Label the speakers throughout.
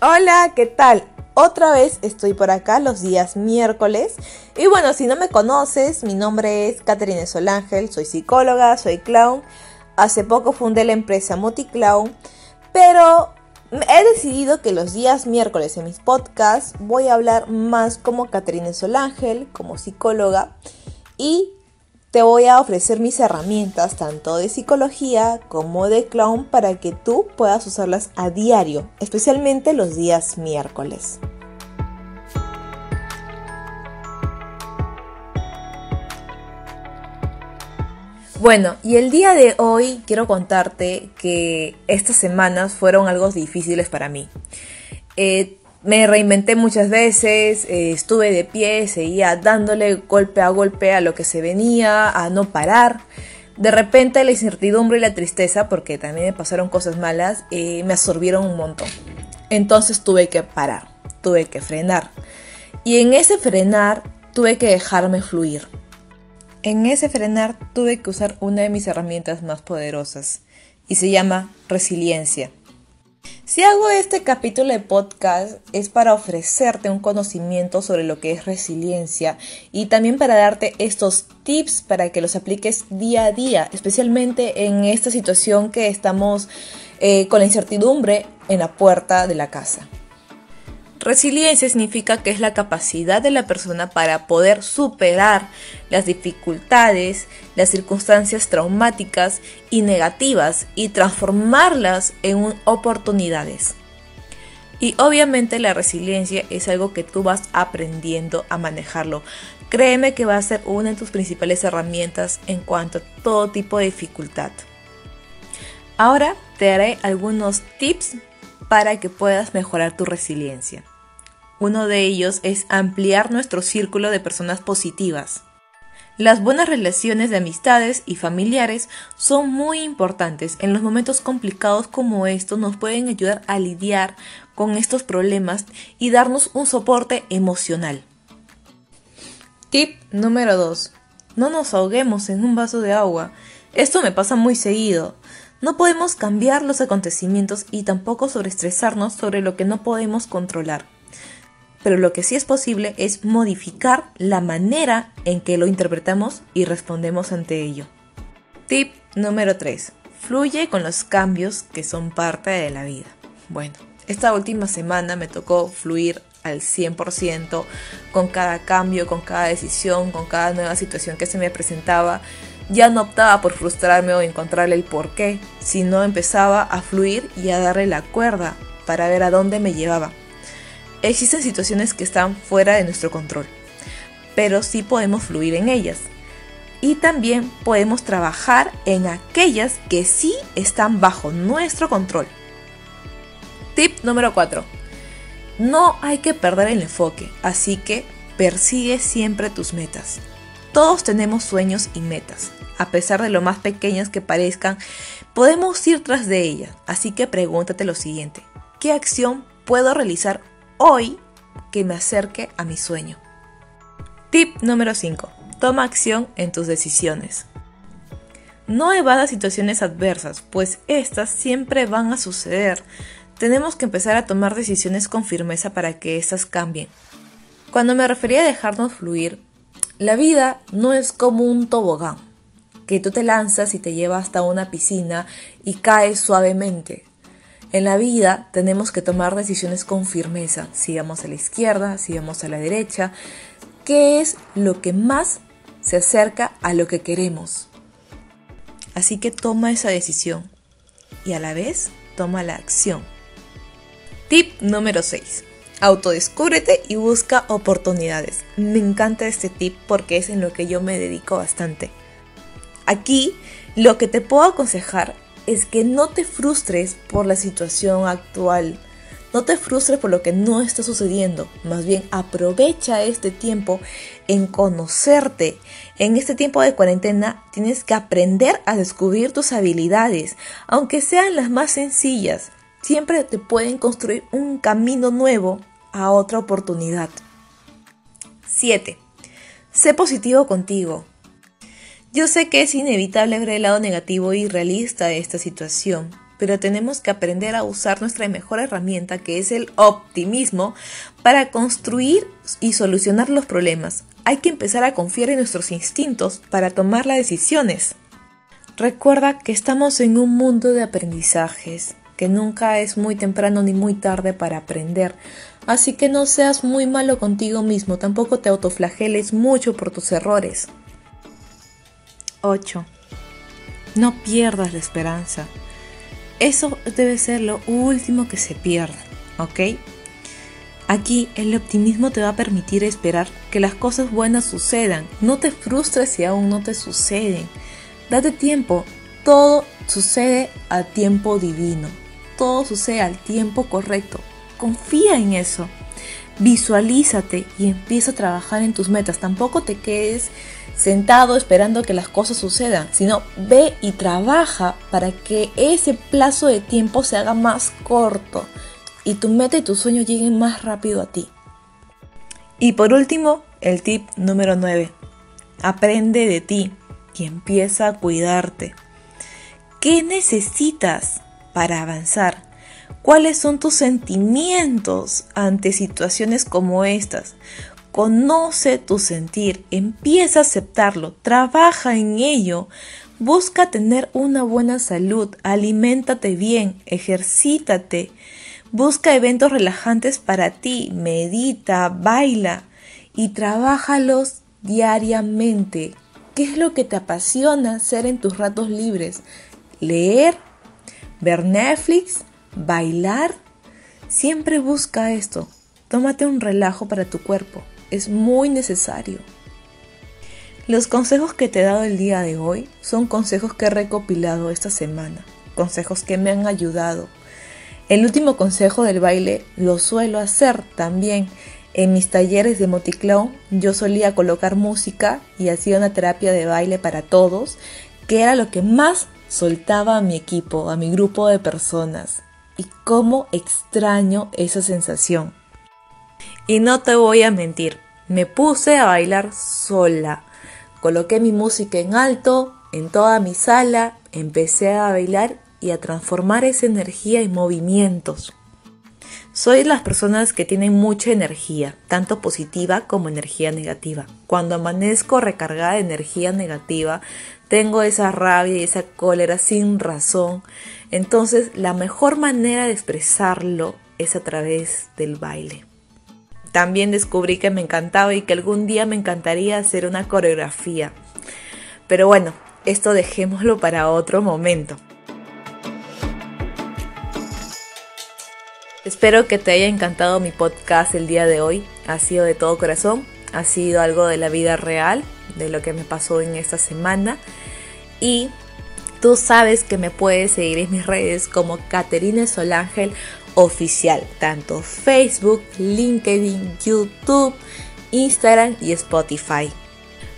Speaker 1: Hola, ¿qué tal? Otra vez estoy por acá los días miércoles. Y bueno, si no me conoces, mi nombre es Catherine Solángel, soy psicóloga, soy clown. Hace poco fundé la empresa Multiclown, pero he decidido que los días miércoles en mis podcasts voy a hablar más como Catherine Solángel, como psicóloga, y te voy a ofrecer mis herramientas tanto de psicología como de clown para que tú puedas usarlas a diario, especialmente los días miércoles. Bueno, y el día de hoy quiero contarte que estas semanas fueron algo difíciles para mí. Eh, me reinventé muchas veces, eh, estuve de pie, seguía dándole golpe a golpe a lo que se venía, a no parar. De repente la incertidumbre y la tristeza, porque también me pasaron cosas malas, eh, me absorbieron un montón. Entonces tuve que parar, tuve que frenar. Y en ese frenar tuve que dejarme fluir. En ese frenar tuve que usar una de mis herramientas más poderosas y se llama resiliencia. Si hago este capítulo de podcast es para ofrecerte un conocimiento sobre lo que es resiliencia y también para darte estos tips para que los apliques día a día, especialmente en esta situación que estamos eh, con la incertidumbre en la puerta de la casa. Resiliencia significa que es la capacidad de la persona para poder superar las dificultades, las circunstancias traumáticas y negativas y transformarlas en oportunidades. Y obviamente la resiliencia es algo que tú vas aprendiendo a manejarlo. Créeme que va a ser una de tus principales herramientas en cuanto a todo tipo de dificultad. Ahora te daré algunos tips para que puedas mejorar tu resiliencia. Uno de ellos es ampliar nuestro círculo de personas positivas. Las buenas relaciones de amistades y familiares son muy importantes. En los momentos complicados como estos nos pueden ayudar a lidiar con estos problemas y darnos un soporte emocional. Tip número 2. No nos ahoguemos en un vaso de agua. Esto me pasa muy seguido. No podemos cambiar los acontecimientos y tampoco sobreestresarnos sobre lo que no podemos controlar pero lo que sí es posible es modificar la manera en que lo interpretamos y respondemos ante ello. Tip número 3. Fluye con los cambios que son parte de la vida. Bueno, esta última semana me tocó fluir al 100% con cada cambio, con cada decisión, con cada nueva situación que se me presentaba. Ya no optaba por frustrarme o encontrarle el porqué, sino empezaba a fluir y a darle la cuerda para ver a dónde me llevaba. Existen situaciones que están fuera de nuestro control, pero sí podemos fluir en ellas. Y también podemos trabajar en aquellas que sí están bajo nuestro control. Tip número 4. No hay que perder el enfoque, así que persigue siempre tus metas. Todos tenemos sueños y metas. A pesar de lo más pequeñas que parezcan, podemos ir tras de ellas. Así que pregúntate lo siguiente. ¿Qué acción puedo realizar hoy que me acerque a mi sueño. Tip número 5. Toma acción en tus decisiones. No evada situaciones adversas, pues estas siempre van a suceder. Tenemos que empezar a tomar decisiones con firmeza para que éstas cambien. Cuando me refería a dejarnos fluir, la vida no es como un tobogán, que tú te lanzas y te lleva hasta una piscina y caes suavemente. En la vida tenemos que tomar decisiones con firmeza, si vamos a la izquierda, si vamos a la derecha, qué es lo que más se acerca a lo que queremos. Así que toma esa decisión y a la vez toma la acción. Tip número 6. Autodescúbrete y busca oportunidades. Me encanta este tip porque es en lo que yo me dedico bastante. Aquí lo que te puedo aconsejar es que no te frustres por la situación actual. No te frustres por lo que no está sucediendo. Más bien aprovecha este tiempo en conocerte. En este tiempo de cuarentena tienes que aprender a descubrir tus habilidades, aunque sean las más sencillas. Siempre te pueden construir un camino nuevo a otra oportunidad. 7. Sé positivo contigo. Yo sé que es inevitable ver el lado negativo y realista de esta situación, pero tenemos que aprender a usar nuestra mejor herramienta que es el optimismo para construir y solucionar los problemas. Hay que empezar a confiar en nuestros instintos para tomar las decisiones. Recuerda que estamos en un mundo de aprendizajes, que nunca es muy temprano ni muy tarde para aprender. Así que no seas muy malo contigo mismo, tampoco te autoflageles mucho por tus errores. 8. No pierdas la esperanza. Eso debe ser lo último que se pierda, ¿ok? Aquí el optimismo te va a permitir esperar que las cosas buenas sucedan. No te frustres si aún no te suceden. Date tiempo. Todo sucede a tiempo divino. Todo sucede al tiempo correcto. Confía en eso. Visualízate y empieza a trabajar en tus metas. Tampoco te quedes sentado esperando que las cosas sucedan, sino ve y trabaja para que ese plazo de tiempo se haga más corto y tu meta y tu sueño lleguen más rápido a ti. Y por último, el tip número 9. Aprende de ti y empieza a cuidarte. ¿Qué necesitas para avanzar? ¿Cuáles son tus sentimientos ante situaciones como estas? Conoce tu sentir, empieza a aceptarlo, trabaja en ello, busca tener una buena salud, aliméntate bien, ejercítate, busca eventos relajantes para ti, medita, baila y trabájalos diariamente. ¿Qué es lo que te apasiona hacer en tus ratos libres? ¿Leer? ¿Ver Netflix? ¿Bailar? Siempre busca esto. Tómate un relajo para tu cuerpo es muy necesario. Los consejos que te he dado el día de hoy son consejos que he recopilado esta semana, consejos que me han ayudado. El último consejo del baile lo suelo hacer también. En mis talleres de Moticlown yo solía colocar música y hacía una terapia de baile para todos, que era lo que más soltaba a mi equipo, a mi grupo de personas. Y cómo extraño esa sensación. Y no te voy a mentir, me puse a bailar sola. Coloqué mi música en alto, en toda mi sala, empecé a bailar y a transformar esa energía en movimientos. Soy las personas que tienen mucha energía, tanto positiva como energía negativa. Cuando amanezco recargada de energía negativa, tengo esa rabia y esa cólera sin razón. Entonces, la mejor manera de expresarlo es a través del baile. También descubrí que me encantaba y que algún día me encantaría hacer una coreografía. Pero bueno, esto dejémoslo para otro momento. Espero que te haya encantado mi podcast el día de hoy. Ha sido de todo corazón, ha sido algo de la vida real, de lo que me pasó en esta semana. Y tú sabes que me puedes seguir en mis redes como Caterine Solángel oficial, tanto Facebook, LinkedIn, YouTube, Instagram y Spotify.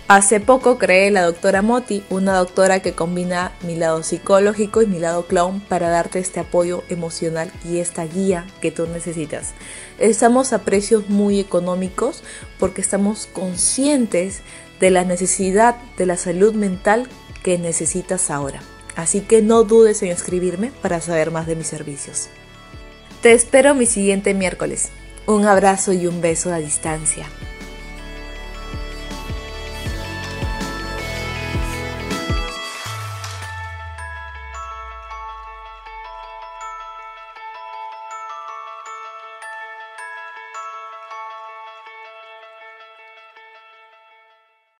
Speaker 1: Hace poco creé la doctora Moti, una doctora que combina mi lado psicológico y mi lado clown para darte este apoyo emocional y esta guía que tú necesitas. Estamos a precios muy económicos porque estamos conscientes de la necesidad de la salud mental que necesitas ahora. Así que no dudes en escribirme para saber más de mis servicios. Te espero mi siguiente miércoles. Un abrazo y un beso a distancia.